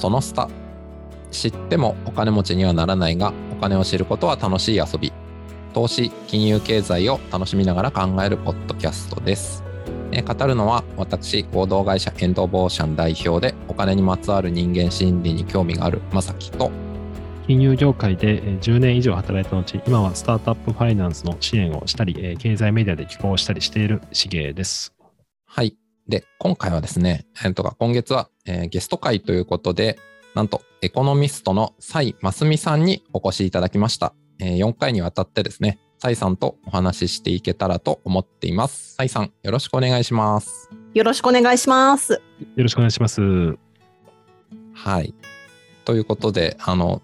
そのスタ知ってもお金持ちにはならないがお金を知ることは楽しい遊び投資金融経済を楽しみながら考えるポッドキャストですえ語るのは私合同会社エンドボーシャン代表でお金にまつわる人間心理に興味があるまさきと金融業界で10年以上働いた後、今はスタートアップファイナンスの支援をしたり、経済メディアで寄稿したりしているしげです。はい。で、今回はですね、えー、とか今月は、えー、ゲスト会ということで、なんとエコノミストの蔡真澄さんにお越しいただきました。えー、4回にわたってですね、蔡さんとお話ししていけたらと思っています。蔡さん、よろしくお願いします。よろしくお願いします。よろしくお願いします。はい。ということで、あの、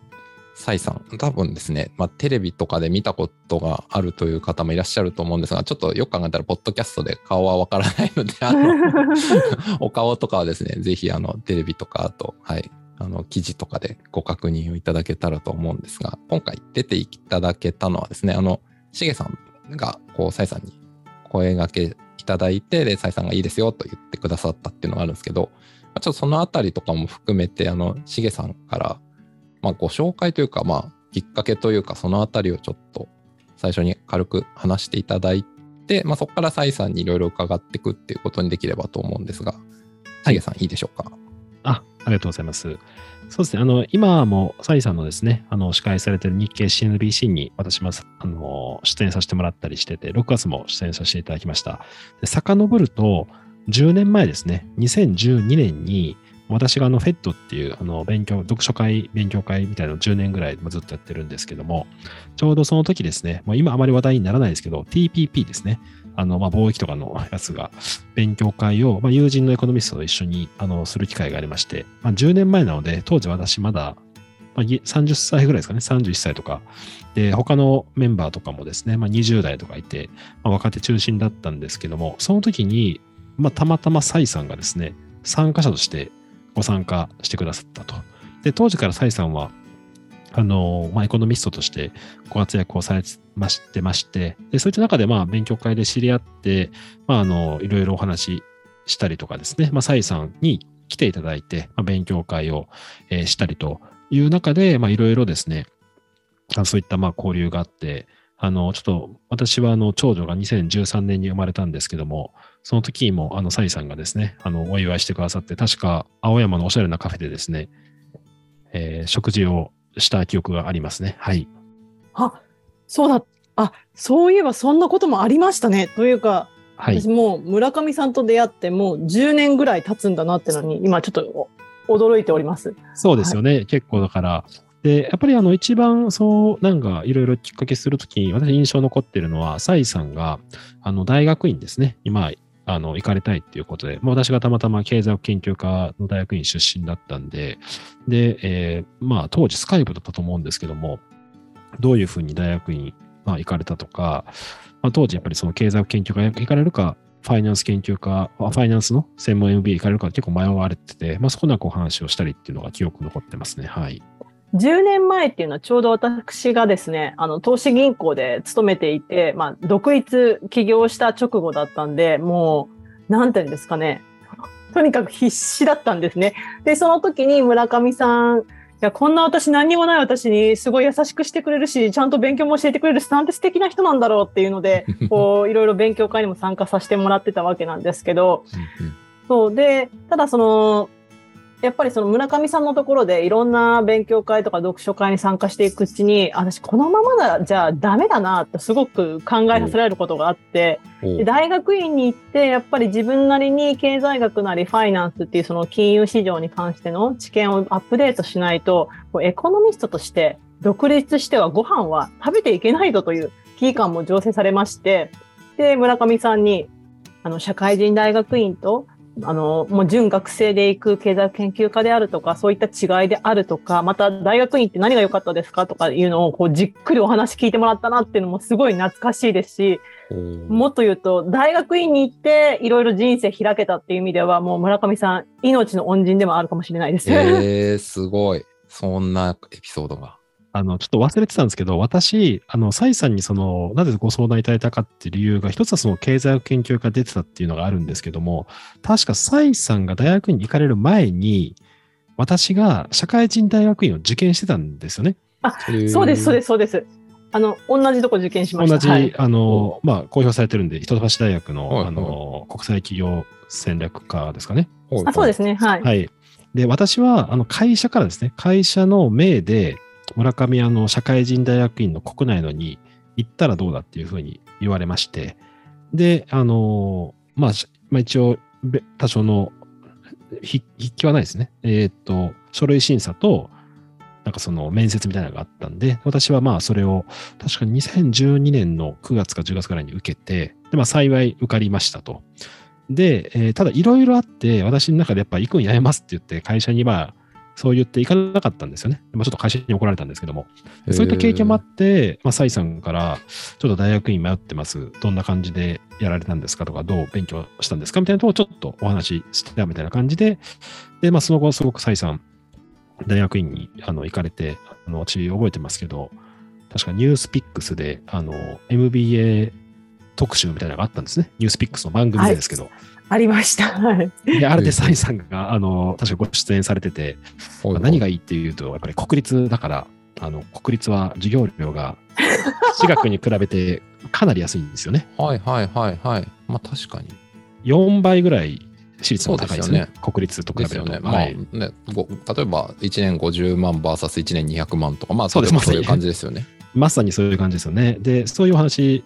サイさん、多分ですね、まあ、テレビとかで見たことがあるという方もいらっしゃると思うんですが、ちょっとよく考えたら、ポッドキャストで顔はわからないので、あの お顔とかはですね、ぜひ、あの、テレビとか、あと、はい、あの、記事とかでご確認をいただけたらと思うんですが、今回出ていただけたのはですね、あの、しげさんが、こう、サイさんに声がけいただいて、で、サイさんがいいですよと言ってくださったっていうのがあるんですけど、ちょっとそのあたりとかも含めて、あの、しげさんから、まあ、ご紹介というか、まあ、きっかけというか、そのあたりをちょっと最初に軽く話していただいて、まあ、そこからサイさんにいろいろ伺っていくっていうことにできればと思うんですが、サイさん、いいでしょうか？あ、ありがとうございます。そうですね。あの、今もサイさんのですね、あの、司会されている日経 CNBC に私も、あの、出演させてもらったりしてて、6月も出演させていただきました。で、遡ると、10年前ですね、2012年に、私があの FED っていうあの勉強、読書会、勉強会みたいなのを10年ぐらいずっとやってるんですけども、ちょうどその時ですね、もう今あまり話題にならないですけど、TPP ですね。あの、まあ、貿易とかのやつが、勉強会を、まあ、友人のエコノミストと一緒に、あの、する機会がありまして、まあ、10年前なので、当時私まだ、まあ、30歳ぐらいですかね、31歳とか。で、他のメンバーとかもですね、まあ、20代とかいて、まあ、若手中心だったんですけども、その時に、まあ、たまたまサイさんがですね、参加者としてご参加してくださったと。で、当時から蔡さんは、あの、まあ、エコノミストとしてご活躍をされましてまして、で、そういった中で、まあ、勉強会で知り合って、まあ、あの、いろいろお話ししたりとかですね、まあ、蔡さんに来ていただいて、まあ、勉強会を、えー、したりという中で、まあ、いろいろですね、そういったま交流があって、あの、ちょっと私はあの長女が2013年に生まれたんですけども、その時にもあのサイさんがですね、あのお祝いしてくださって、確か青山のおしゃれなカフェでですね、えー、食事をした記憶がありますね。はい。あ、そうだ。あ、そういえばそんなこともありましたね。というか、はい、私もう村上さんと出会ってもう10年ぐらい経つんだなってのに、今ちょっと驚いております。そうですよね。はい、結構だから、で、やっぱりあの一番そう、なんかいろいろきっかけするときに、私印象残ってるのは、サイさんが、あの大学院ですね、今、あの行かれたいっていうことで、まあ、私がたまたま経済学研究科の大学院出身だったんで、で、えー、まあ当時スカイプだったと思うんですけども、どういうふうに大学院、まあ、行かれたとか、まあ、当時やっぱりその経済学研究科行かれるか、ファイナンス研究科、ファイナンスの専門 MBA 行かれるか結構迷われてて、まあ、そこなこう話をしたりっていうのが記憶残ってますね。はい。10年前っていうのはちょうど私がですね、あの、投資銀行で勤めていて、まあ、独立起業した直後だったんで、もう、なんていうんですかね、とにかく必死だったんですね。で、その時に村上さん、いや、こんな私何にもない私にすごい優しくしてくれるし、ちゃんと勉強も教えてくれるし、なんて素敵な人なんだろうっていうので、こう、いろいろ勉強会にも参加させてもらってたわけなんですけど、そうで、ただその、やっぱりその村上さんのところでいろんな勉強会とか読書会に参加していくうちに、私このままだじゃあダメだなってすごく考えさせられることがあって、で大学院に行ってやっぱり自分なりに経済学なりファイナンスっていうその金融市場に関しての知見をアップデートしないと、エコノミストとして独立してはご飯は食べていけないぞという危機感も醸成されまして、で、村上さんに、あの、社会人大学院とあの、もう準学生で行く経済研究家であるとか、そういった違いであるとか、また大学院って何が良かったですかとかいうのをこうじっくりお話聞いてもらったなっていうのもすごい懐かしいですし、もっと言うと、大学院に行っていろいろ人生開けたっていう意味では、もう村上さん、命の恩人でもあるかもしれないです。えー、すごい。そんなエピソードが。あの、ちょっと忘れてたんですけど、私、あの、サイさんにその、なぜご相談いただいたかっていう理由が、一つはその経済学研究家出てたっていうのがあるんですけども、確かサイさんが大学に行かれる前に、私が社会人大学院を受験してたんですよね。そうです、そうです、そうです。あの、同じとこ受験しました。同じ、はい、あの、まあ、公表されてるんで、一橋大学の、はいはいあの、国際企業戦略科ですかね。あそうですね。はい。はい。で、私は、あの、会社からですね、会社の命で、村上、あの、社会人大学院の国内のに行ったらどうだっていうふうに言われまして、で、あの、まあ、一応、多少の筆記はないですね。えーっと、書類審査と、なんかその面接みたいなのがあったんで、私はまあそれを確かに2012年の9月か10月ぐらいに受けて、でまあ幸い受かりましたと。で、えーただいろいろあって、私の中でやっぱ行くんやめますって言って、会社にまあ、そう言って行かなかったんですよね。まあ、ちょっと会社に怒られたんですけども。そういった経験もあって、まあ、サイさんから、ちょっと大学院迷ってます。どんな感じでやられたんですかとか、どう勉強したんですかみたいなところをちょっとお話ししてたみたいな感じで、で、まあ、その後、すごくサイさん、大学院にあの行かれて、あの、私覚えてますけど、確かニュースピックスで、あの、MBA 特集みたいなのがあったんですね。ニュースピックスの番組でですけど。ありました。はい。で、あれでサイさんが、あの、確かご出演されてて、はいはい何がいいっていうと、やっぱり国立だから、あの、国立は授業料が、私学に比べてかなり安いんですよね。はいはいはいはい。まあ確かに。4倍ぐらい私立の方が高いですね。そうです国立と比べると。ですよね。まあはい。ね、ご例えば1年50万 VS1 年200万とか、まあそうです例えばそういう感じですよね。まさにそういう感じですよね。で、そういうお話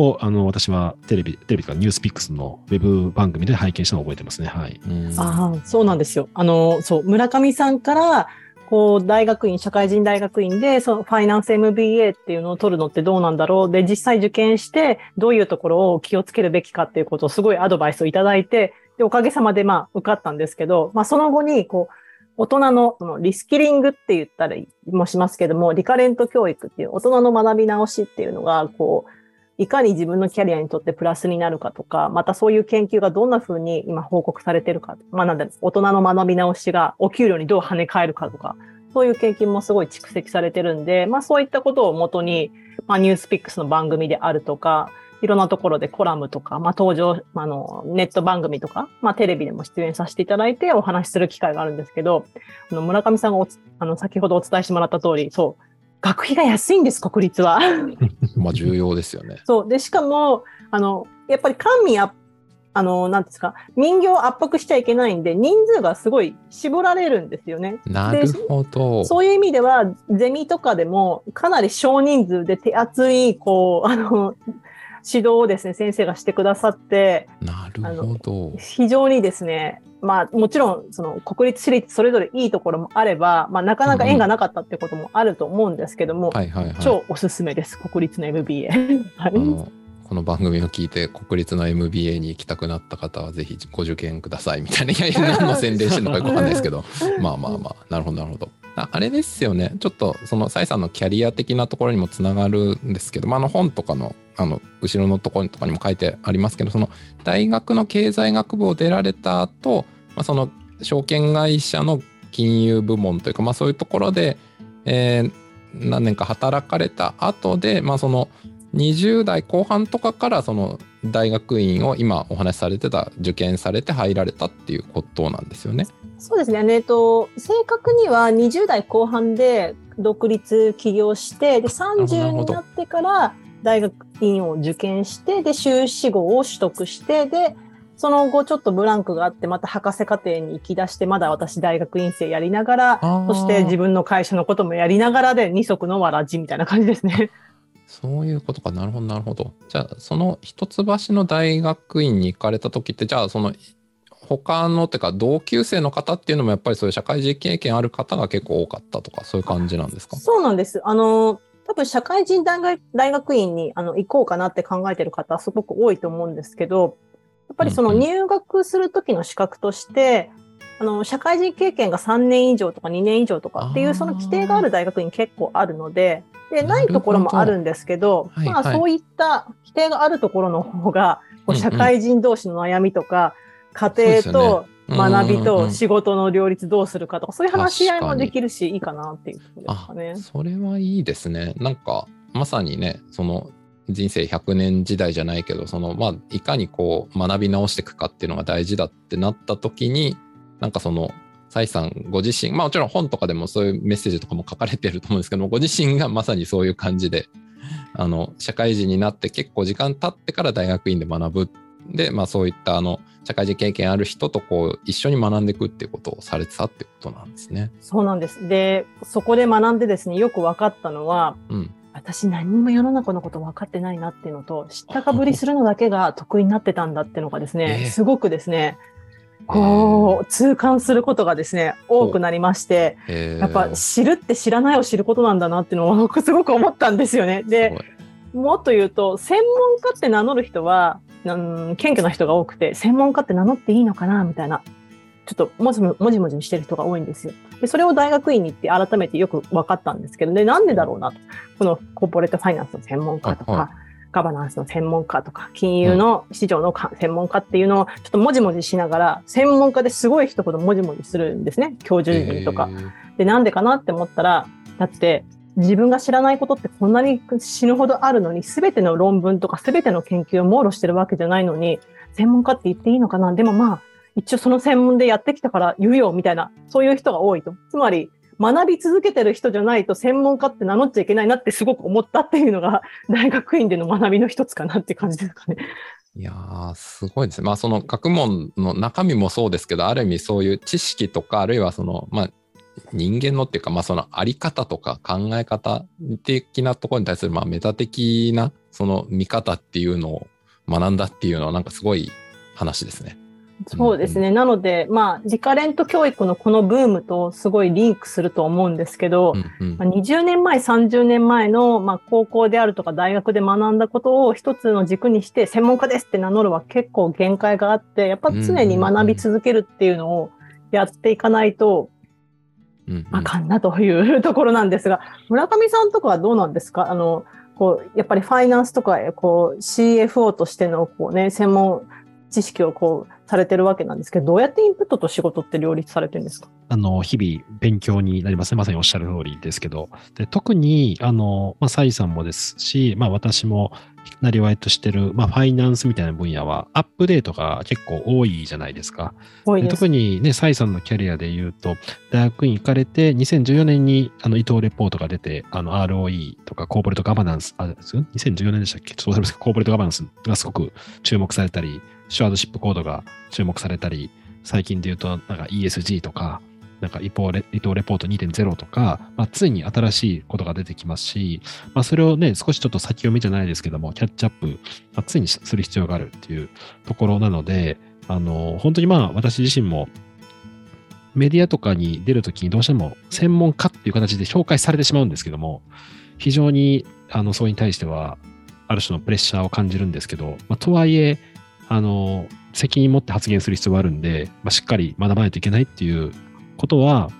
を、あの、私はテレビ、テレビとかニュースピックスのウェブ番組で拝見したのを覚えてますね。はい。あ、そうなんですよ。あの、そう、村上さんから、こう、大学院、社会人大学院で、そのファイナンス MBA っていうのを取るのってどうなんだろう。で、実際受験して、どういうところを気をつけるべきかっていうことをすごいアドバイスをいただいて、で、おかげさまで、まあ、受かったんですけど、まあ、その後に、こう、大人のそのリスキリングって言ったりもしますけども、リカレント教育っていう大人の学び直しっていうのが、こう、いかに自分のキャリアにとってプラスになるかとか、またそういう研究がどんな風に今報告されてるか、まあなんで大人の学び直しがお給料にどう跳ね返るかとか、そういう研究もすごい蓄積されてるんで、まあそういったことをもとに、まあニュースピックスの番組であるとか、いろんなところでコラムとか、まあ登場、あの、ネット番組とか、まあテレビでも出演させていただいてお話しする機会があるんですけど、あの村上さんがおつあの先ほどお伝えしてもらった通り、そう、学費が安いんです、国立は。まあ重要ですよね。そう。で、しかも、あの、やっぱり官民あ、あの、なんですか、民業を圧迫しちゃいけないんで、人数がすごい絞られるんですよね。なるほど。そういう意味では、ゼミとかでも、かなり少人数で手厚い、こう、あの、指導をですね、先生がしてくださって、なるほど。非常にですね、まあもちろんその国立私立それぞれいいところもあれば、まあなかなか縁がなかったってこともあると思うんですけども。超おすすめです、国立の MBA。のこの番組を聞いて国立の MBA に行きたくなった方はぜひご受験くださいみたいな、いやいや、何の宣伝してるのかよくわかんないですけど、まあまあまあ、なるほどなるほど。ああれですよね、ちょっとその蔡さんのキャリア的なところにもつながるんですけど、まあ、あの本とかのあの後ろのところとかにも書いてありますけど、その大学の経済学部を出られた後、まあその証券会社の金融部門というか、まあ、そういうところで、えー何年か働かれた後で、まあ、その20代後半とかからその大学院を今お話しされてた受験されて入られたっていうことなんですよね。そうですね。えっと、正確には20代後半で独立起業して、で、なる30ほどになってから大学院を受験して、で、修士号を取得して、で、その後ちょっとブランクがあって、また博士課程に行き出して、まだ私大学院生やりながら、そして自分の会社のこともやりながらで二足のわらじみたいな感じですね。そういうことかなるほどなるほど。じゃあその一橋の大学院に行かれた時ってじゃあその他のってか同級生の方っていうのもやっぱりそういう社会人経験ある方が結構多かったとかそういう感じなんですか？そうなんです。あの、多分社会人大学院にあの行こうかなって考えてる方すごく多いと思うんですけど、やっぱりそのうんうん入学する時の資格として、あの、社会人経験が3年以上とか2年以上とかっていうその規定がある大学院結構あるので、で、ないところもあるんですけど、はいはい。まあそういった規定があるところの方が、社会人同士の悩みとか、家庭よと学びと仕事の両立どうするかとか、そういう話し合いもできるし、いいかなっていうところですあかね。それはいいですね。なんかまさにねその人生100年時代じゃないけどそのまあいかにこう学び直していくかっていうのが大事だってなった時になんかその蔡さんご自身、まあもちろん本とかでもそういうメッセージとかも書かれてると思うんですけども、ご自身がまさにそういう感じで、あの、社会人になって結構時間経ってから大学院で学ぶ。で、まあそういったあの、社会人経験ある人とこう、一緒に学んでいくっていうことをされてたってことなんですね。そうなんです。で、そこで学んでですね、よく分かったのは、うん。私何にも世の中のこと分かってないなっていうのと、知ったかぶりするのだけが得意になってたんだっていうのがですね、ええすごくですね、こう、痛感することがですね、多くなりまして、えーやっぱ知るって知らないを知ることなんだなっていうのを僕 すごく思ったんですよね。すで、もっと言うと、専門家って名乗る人は、うん、謙虚な人が多くて、専門家って名乗っていいのかなみたいな、ちょっともじももじもじにしてる人が多いんですよ。で、それを大学院に行って改めてよく分かったんですけど、で、なんでだろうなと。このコーポレートファイナンスの専門家とか、はいはガバナンスの専門家とか、金融の市場のか専門家っていうのをちょっともじもじしながら、専門家ですごい人ほどもじもじするんですね。教授陣とか。えーで、なんでかなって思ったら、だって、自分が知らないことってこんなに死ぬほどあるのに、すべての論文とかすべての研究を網羅してるわけじゃないのに、専門家って言っていいのかな？でもまあ、一応その専門でやってきたから言うよ、みたいな、そういう人が多いと。つまり、学び続けてる人じゃないと専門家って名乗っちゃいけないなってすごく思ったっていうのが、大学院での学びの一つかなって感じですかね。いやー、すごいですね。まあ、その学問の中身もそうですけど、ある意味そういう知識とか、あるいはその、まあ、人間のっていうか、まあ、そのあり方とか考え方的なところに対する、まあ、メタ的な、その見方っていうのを学んだっていうのは、なんかすごい話ですね。そうですね。なので、まあ、リカレント教育のこのブームとすごいリンクすると思うんですけど、うんうん。まあ20年前、30年前の、まあ、高校であるとか大学で学んだことを一つの軸にして専門家ですって名乗るは結構限界があって、やっぱ常に学び続けるっていうのをやっていかないとあかんなというところなんですが、村上さんとかはどうなんですか？あの、こう、やっぱりファイナンスとか、こう、CFO としての、こうね、専門知識をこう、されてるわけなんですけど、どうやってインプットと仕事って両立されてるんですか？あの、日々勉強になりますね。まさにおっしゃる通りですけど。で特に、あの、まあ、サイさんもですし、まあ、私も、なりわいとしてる、まあ、ファイナンスみたいな分野は、アップデートが結構多いじゃないですか。多いです。で特にね、サイさんのキャリアで言うと、大学院行かれて、2014年にあの伊藤レポートが出て、あの ROE とかコーポレートガバナンス、あ、ですよ2014年でしたっけ？ちょっと忘れましたけどコーポレートガバナンスがすごく注目されたり、シュワードシップコードが注目されたり、最近で言うと、なんか ESG とか、なんか伊藤レ伊藤レポート2.0とか、まあ、常に新しいことが出てきますし、まあ、それをね、少しちょっと先読みじゃないですけども、キャッチアップ、まあ常にする必要があるっていうところなので、あの、本当にまあ、私自身も、メディアとかに出るときにどうしても専門家っていう形で紹介されてしまうんですけども、非常に、あの、それに対しては、ある種のプレッシャーを感じるんですけど、まあ、とはいえ、あの、責任持って発言する必要があるんで、まあ、しっかり学ばないといけないっていうことは、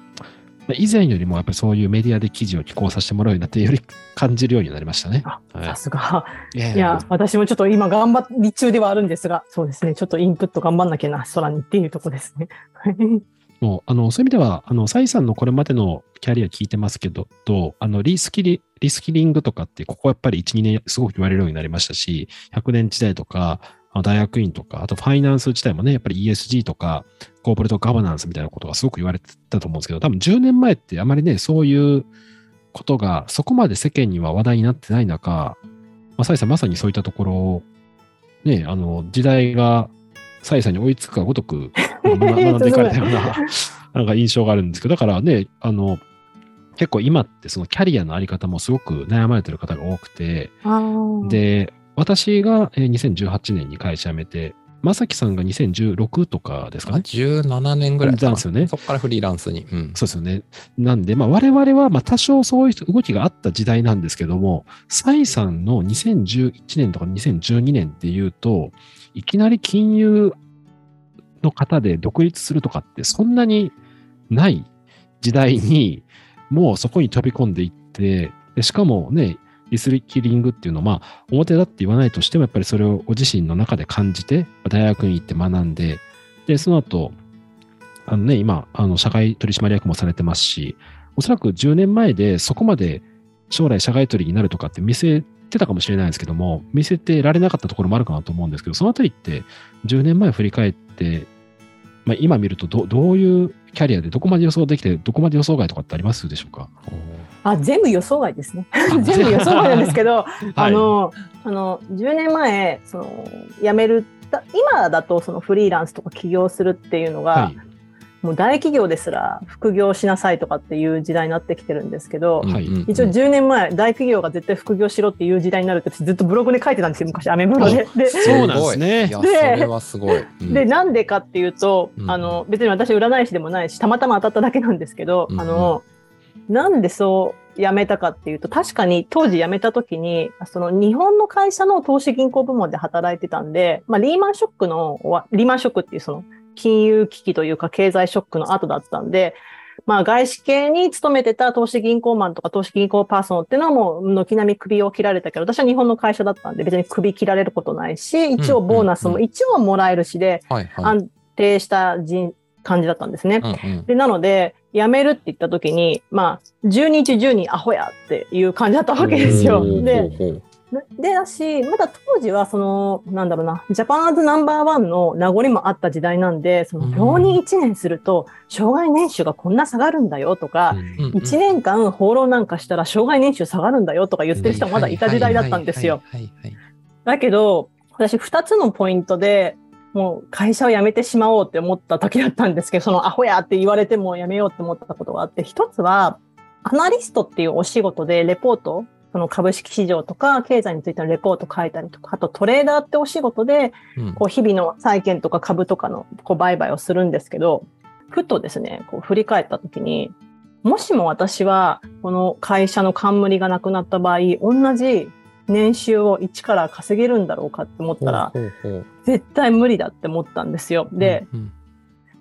まあ以前よりもやっぱりそういうメディアで記事を寄稿させてもらうようになって、より感じるようになりましたね。あはいさすが。いや私もちょっと今頑張り中ではあるんですが、そうですね。ちょっとインプット頑張んなきゃな、空にっていうとこですね。は いもう、あの、そういう意味では、あの、サイさんのこれまでのキャリア聞いてますけど、と、あの、リスキリ、リスキリングとかって、ここやっぱり1、2年すごく言われるようになりましたし、100年時代とか、大学院とか、あとファイナンス自体もね、やっぱり ESG とか、コーポレートガバナンスみたいなことがすごく言われてたと思うんですけど、多分10年前ってあまりね、そういうことがそこまで世間には話題になってない中、まあ、サイさんまさにそういったところを、ね、あの、時代がサイさんに追いつくかごとく、学 学んでいかれたような、なんか印象があるんですけど、だからね、あの、結構今ってそのキャリアのあり方もすごく悩まれてる方が多くて、で、私がえー2018年に会社辞めて、まさきさんが2016とかですかね。17年ぐらいかななんですよねそこからフリーランスに。うん。そうですよね。なんで、まあ、我々は、まあ、多少そういう動きがあった時代なんですけども、サイさんの2011年とか2012年っていうと、いきなり金融の方で独立するとかってそんなにない時代に、もうそこに飛び込んでいって、でしかもね、リスキリングっていうのは、まあ、表だって言わないとしても、やっぱりそれをご自身の中で感じて、大学に行って学んで、で、その後、あのね、今、あの、社会取締役もされてますし、おそらく10年前でそこまで将来社外取りになるとかって見せてたかもしれないですけども、見せてられなかったところもあるかなと思うんですけど、そのあたりって10年前振り返って、まあ、今見るとどどういうキャリアでどこまで予想できて、どこまで予想外とかってありますでしょうか？あ全部予想外ですね。全部予想外なんですけど、あの、あの、10年前、その、辞める、今だとそのフリーランスとか起業するっていうのが、はい、もう大企業ですら副業しなさいとかっていう時代になってきてるんですけど、はい、一応10年前、大企業が絶対副業しろっていう時代になるってずっとブログで書いてたんですよ、昔、アメブロで。でそうなんですね。で、それはすごい。うん、で、なんでかっていうと、あの、別に私占い師でもないし、たまたま当たっただけなんですけど、うん、あの、なんでそう辞めたかっていうと、確かに当時辞めた時に、その日本の会社の投資銀行部門で働いてたんで、まあ、リーマンショックの、リーマンショックっていうその金融危機というか経済ショックの後だったんで、まあ、外資系に勤めてた投資銀行マンとか投資銀行パーソンっていうのはもう軒並み首を切られたけど、私は日本の会社だったんで別に首切られることないし、一応ボーナスも一応もらえるしで、安定した人感じだったんですね。うんうん、でなので、辞めるって言った時に、まあ、10人中10人アホやっていう感じだったわけですよ。で、でだし、まだ当時は、その、なんだろうな、ジャパンアズナンバーワンの名残もあった時代なんで、その、浪人1年すると、障害年収がこんな下がるんだよとか、うん、1年間放浪なんかしたら障害年収下がるんだよとか言ってる人もまだいた時代だったんですよ。だけど、私2つのポイントで、もう会社を辞めてしまおうって思った時だったんですけど、そのアホやって言われても辞めようって思ったことがあって、一つは、アナリストっていうお仕事でレポート、その株式市場とか経済についてのレポート書いたりとか、あとトレーダーってお仕事で、こう日々の債券とか株とかのこう売買をするんですけど、ふとですね、こう振り返った時に、もしも私はこの会社の冠がなくなった場合、同じ年収を一から稼げるんだろうかって思ったら、絶対無理だって思ったんですよ。で、うんうん、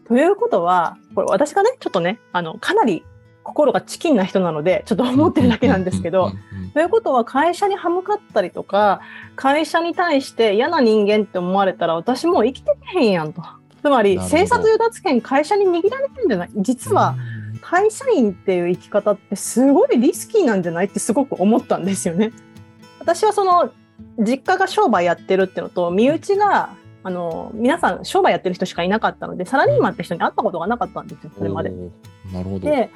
ということは、これ私がね、ちょっとね、あの、かなり心がチキンな人なので、ちょっと思ってるだけなんですけど、ということは会社に歯向かったりとか、会社に対して嫌な人間って思われたら私もう生きてけへんやんと。つまり、生殺与奪権会社に握られてるんじゃない実は、会社員っていう生き方ってすごいリスキーなんじゃないってすごく思ったんですよね。私はその実家が商売やってるっていうのと身内があの皆さん商売やってる人しかいなかったのでサラリーマンって人に会ったことがなかったんですよそれまで。なるほどで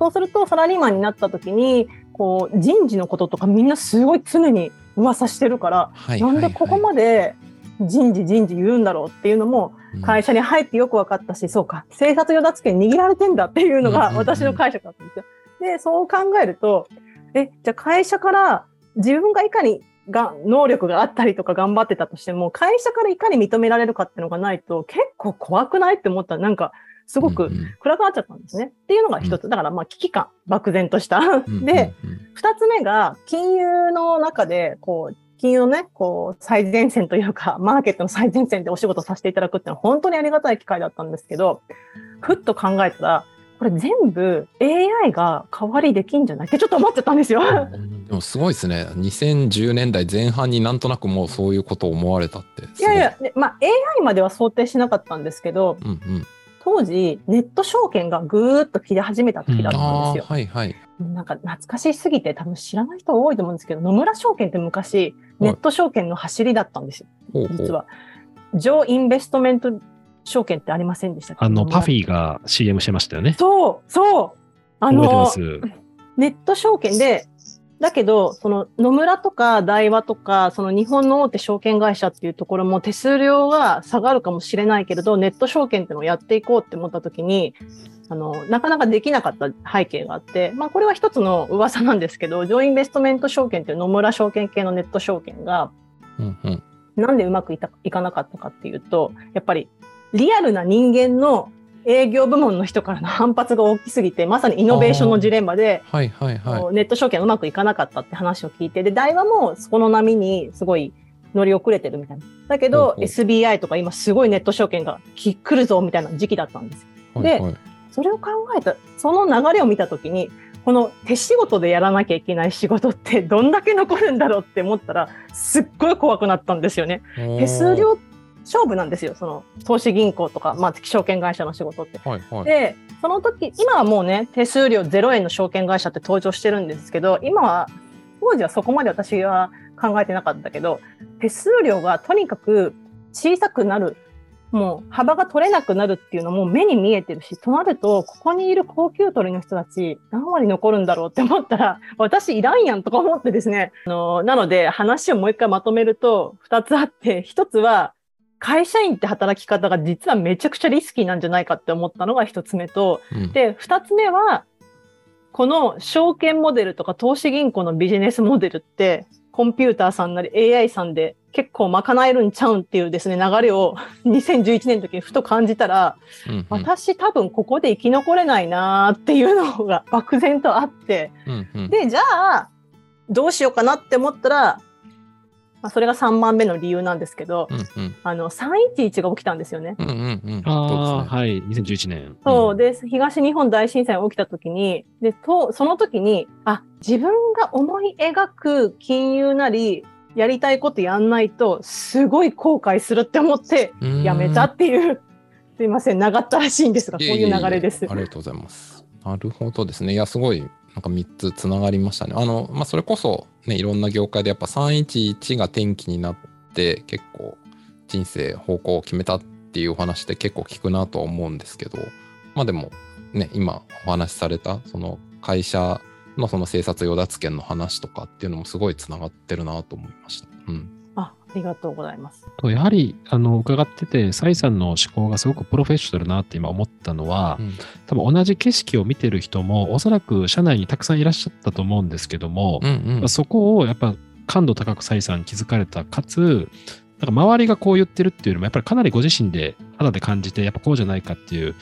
そうするとサラリーマンになった時にこう人事のこととかみんなすごい常に噂してるから、はいなんでここまで人事人事言うんだろうっていうのも会社に入ってよく分かったし、うん、そうか生活与奪権握られてんだっていうのが私の解釈だったんですよ。でそう考えるとえじゃあ会社から自分がいかにが能力があったりとか頑張ってたとしても会社からいかに認められるかっていうのがないと結構怖くないって思った。らなんかすごく暗くなっちゃったんですね。っていうのが一つ。だからまあ危機感、漠然とした。で、二つ目が金融の中でこう金融のね、こう、最前線というか、マーケットの最前線でお仕事させていただくっていうのは本当にありがたい機会だったんですけど、ふっと考えたら、これ全部 AI が代わりできんじゃない？ってちょっと思っちゃったんですよ。でもすごいですね。2010年代前半になんとなくもうそういうことを思われたって。いやいや、まあ AI までは想定しなかったんですけど、うんうん、当時ネット証券がぐーっと切り始めた時だったんですよ。うん、はいはい。なんか懐かしすぎて多分知らない人多いと思うんですけど、野村証券って昔ネット証券の走りだったんですよ。ほうほう実は。ジョー・インベストメント証券ってありませんでしたあの、パフィーが CM してましたよね。そう、そう。あの、ネット証券で、だけど、その野村とか大和とか、その日本の大手証券会社っていうところも手数料が下がるかもしれないけれど、ネット証券っていうのをやっていこうって思った時に、あの、なかなかできなかった背景があって、まあこれは一つの噂なんですけど、ジョインベストメント証券っていう野村証券系のネット証券が、うんうん、なんでうまくいたいかなかったかっていうと、やっぱりリアルな人間の営業部門の人からの反発が大きすぎて、まさにイノベーションのジレンマで、はいはいはい、ネット証券うまくいかなかったって話を聞いて、で、大和もそこの波にすごい乗り遅れてるみたいな。だけど、SBI とか今すごいネット証券が来るぞみたいな時期だったんですはいはい、それを考えた、その流れを見たときに、この手仕事でやらなきゃいけない仕事ってどんだけ残るんだろうって思ったら、すっごい怖くなったんですよね。手数料勝負なんですよ、その投資銀行とか、まあ、証券会社の仕事って。はいはい、で、その時、今はもうね、手数料0円の証券会社って登場してるんですけど、今は、当時はそこまで私は考えてなかったけど、手数料がとにかく小さくなるもう幅が取れなくなるっていうのも目に見えてるし、となると、ここにいる高級鳥の人たち、何割残るんだろうって思ったら、私いらんやんとか思ってですね。あの、なので話をもう一回まとめると、二つあって、一つは、会社員って働き方が実はめちゃくちゃリスキーなんじゃないかって思ったのが一つ目と、うん、で、二つ目は、この証券モデルとか投資銀行のビジネスモデルって、コンピューターさんなり AI さんで結構賄えるんちゃうんっていうですね、流れを 2011年の時にふと感じたら、うんうん、私多分ここで生き残れないなっていうのが漠然とあって、うんうん、で、じゃあ、どうしようかなって思ったら、まあ、それが3番目の理由なんですけど、うんうん、あの311が起きたんですよね。うんうんうん、ああ、はい、2011年。そうで東日本大震災が起きた時にでとその時にあ自分が思い描く金融なりやりたいことやんないとすごい後悔するって思ってやめたっていう。すいません長ったらしいんですがこういう流れです。ありがとうございます。なるほどですね。いやすごいなんか3つつながりましたね。あの、まあ、それこそね、いろんな業界でやっぱ311が転機になって結構人生方向を決めたっていうお話って結構聞くなとは思うんですけど、まあでもね、今お話しされたその会社のその生殺与奪権の話とかっていうのもすごいつながってるなと思いました。うん。ありがとうございます。とやはりあの伺ってて、サイさんの思考がすごくプロフェッショナルなって今思ったのは、うん、多分同じ景色を見てる人もおそらく社内にたくさんいらっしゃったと思うんですけども、うんうん、そこをやっぱ感度高くサイさん気づかれた、かつ、なんか周りがこう言ってるっていうのも、やっぱりかなりご自身で肌で感じて、やっぱこうじゃないかっていう、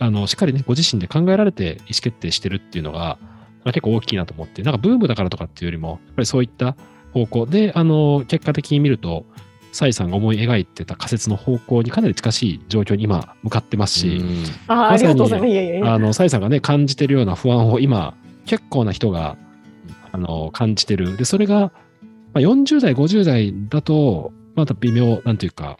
あのしっかりね、ご自身で考えられて意思決定してるっていうのが、結構大きいなと思って、なんかブームだからとかっていうよりも、やっぱりそういった方向。で、あの、結果的に見ると、サイさんが思い描いてた仮説の方向にかなり近しい状況に今向かってますし、あありがとうございます。いやいやあの、サイさんがね、感じてるような不安を今、結構な人が、あの、感じてる。で、それが、まあ、40代、50代だと、また微妙、なんていうか、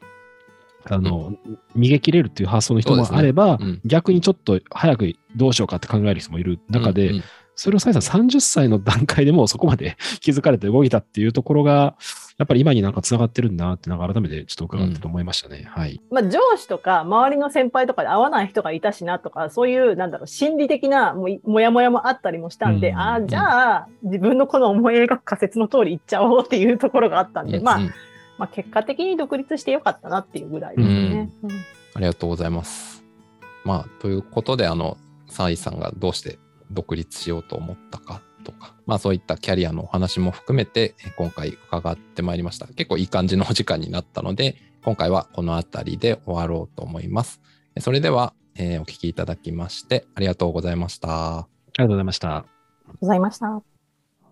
あの、うん、逃げ切れるっていう発想の人もあれば、ね。うん、逆にちょっと早くどうしようかって考える人もいる中で、うんうん、それをサイさん30歳の段階でもそこまで 気づかれて動いたっていうところが、やっぱり今になんか繋がってるんだなって、なんか改めてちょっと伺ってと思いましたね。うん、はい。まあ上司とか周りの先輩とかで会わない人がいたしなとか、そういうなんだろう、心理的なももやもやもあったりもしたんで、うん、ああ、じゃあ自分のこの思い描く仮説の通り言っちゃおうっていうところがあったんで、うん、まあ、まあ結果的に独立してよかったなっていうぐらいですね。ありがとうございます。まあ、ということで、あの、サイさんがどうして独立しようと思ったかとか、まあそういったキャリアのお話も含めて今回伺ってまいりました。結構いい感じのお時間になったので、今回はこの辺りで終わろうと思います。それでは、えー、お聞きいただきましてありがとうございました。ありがとうございました。ありがとうございました。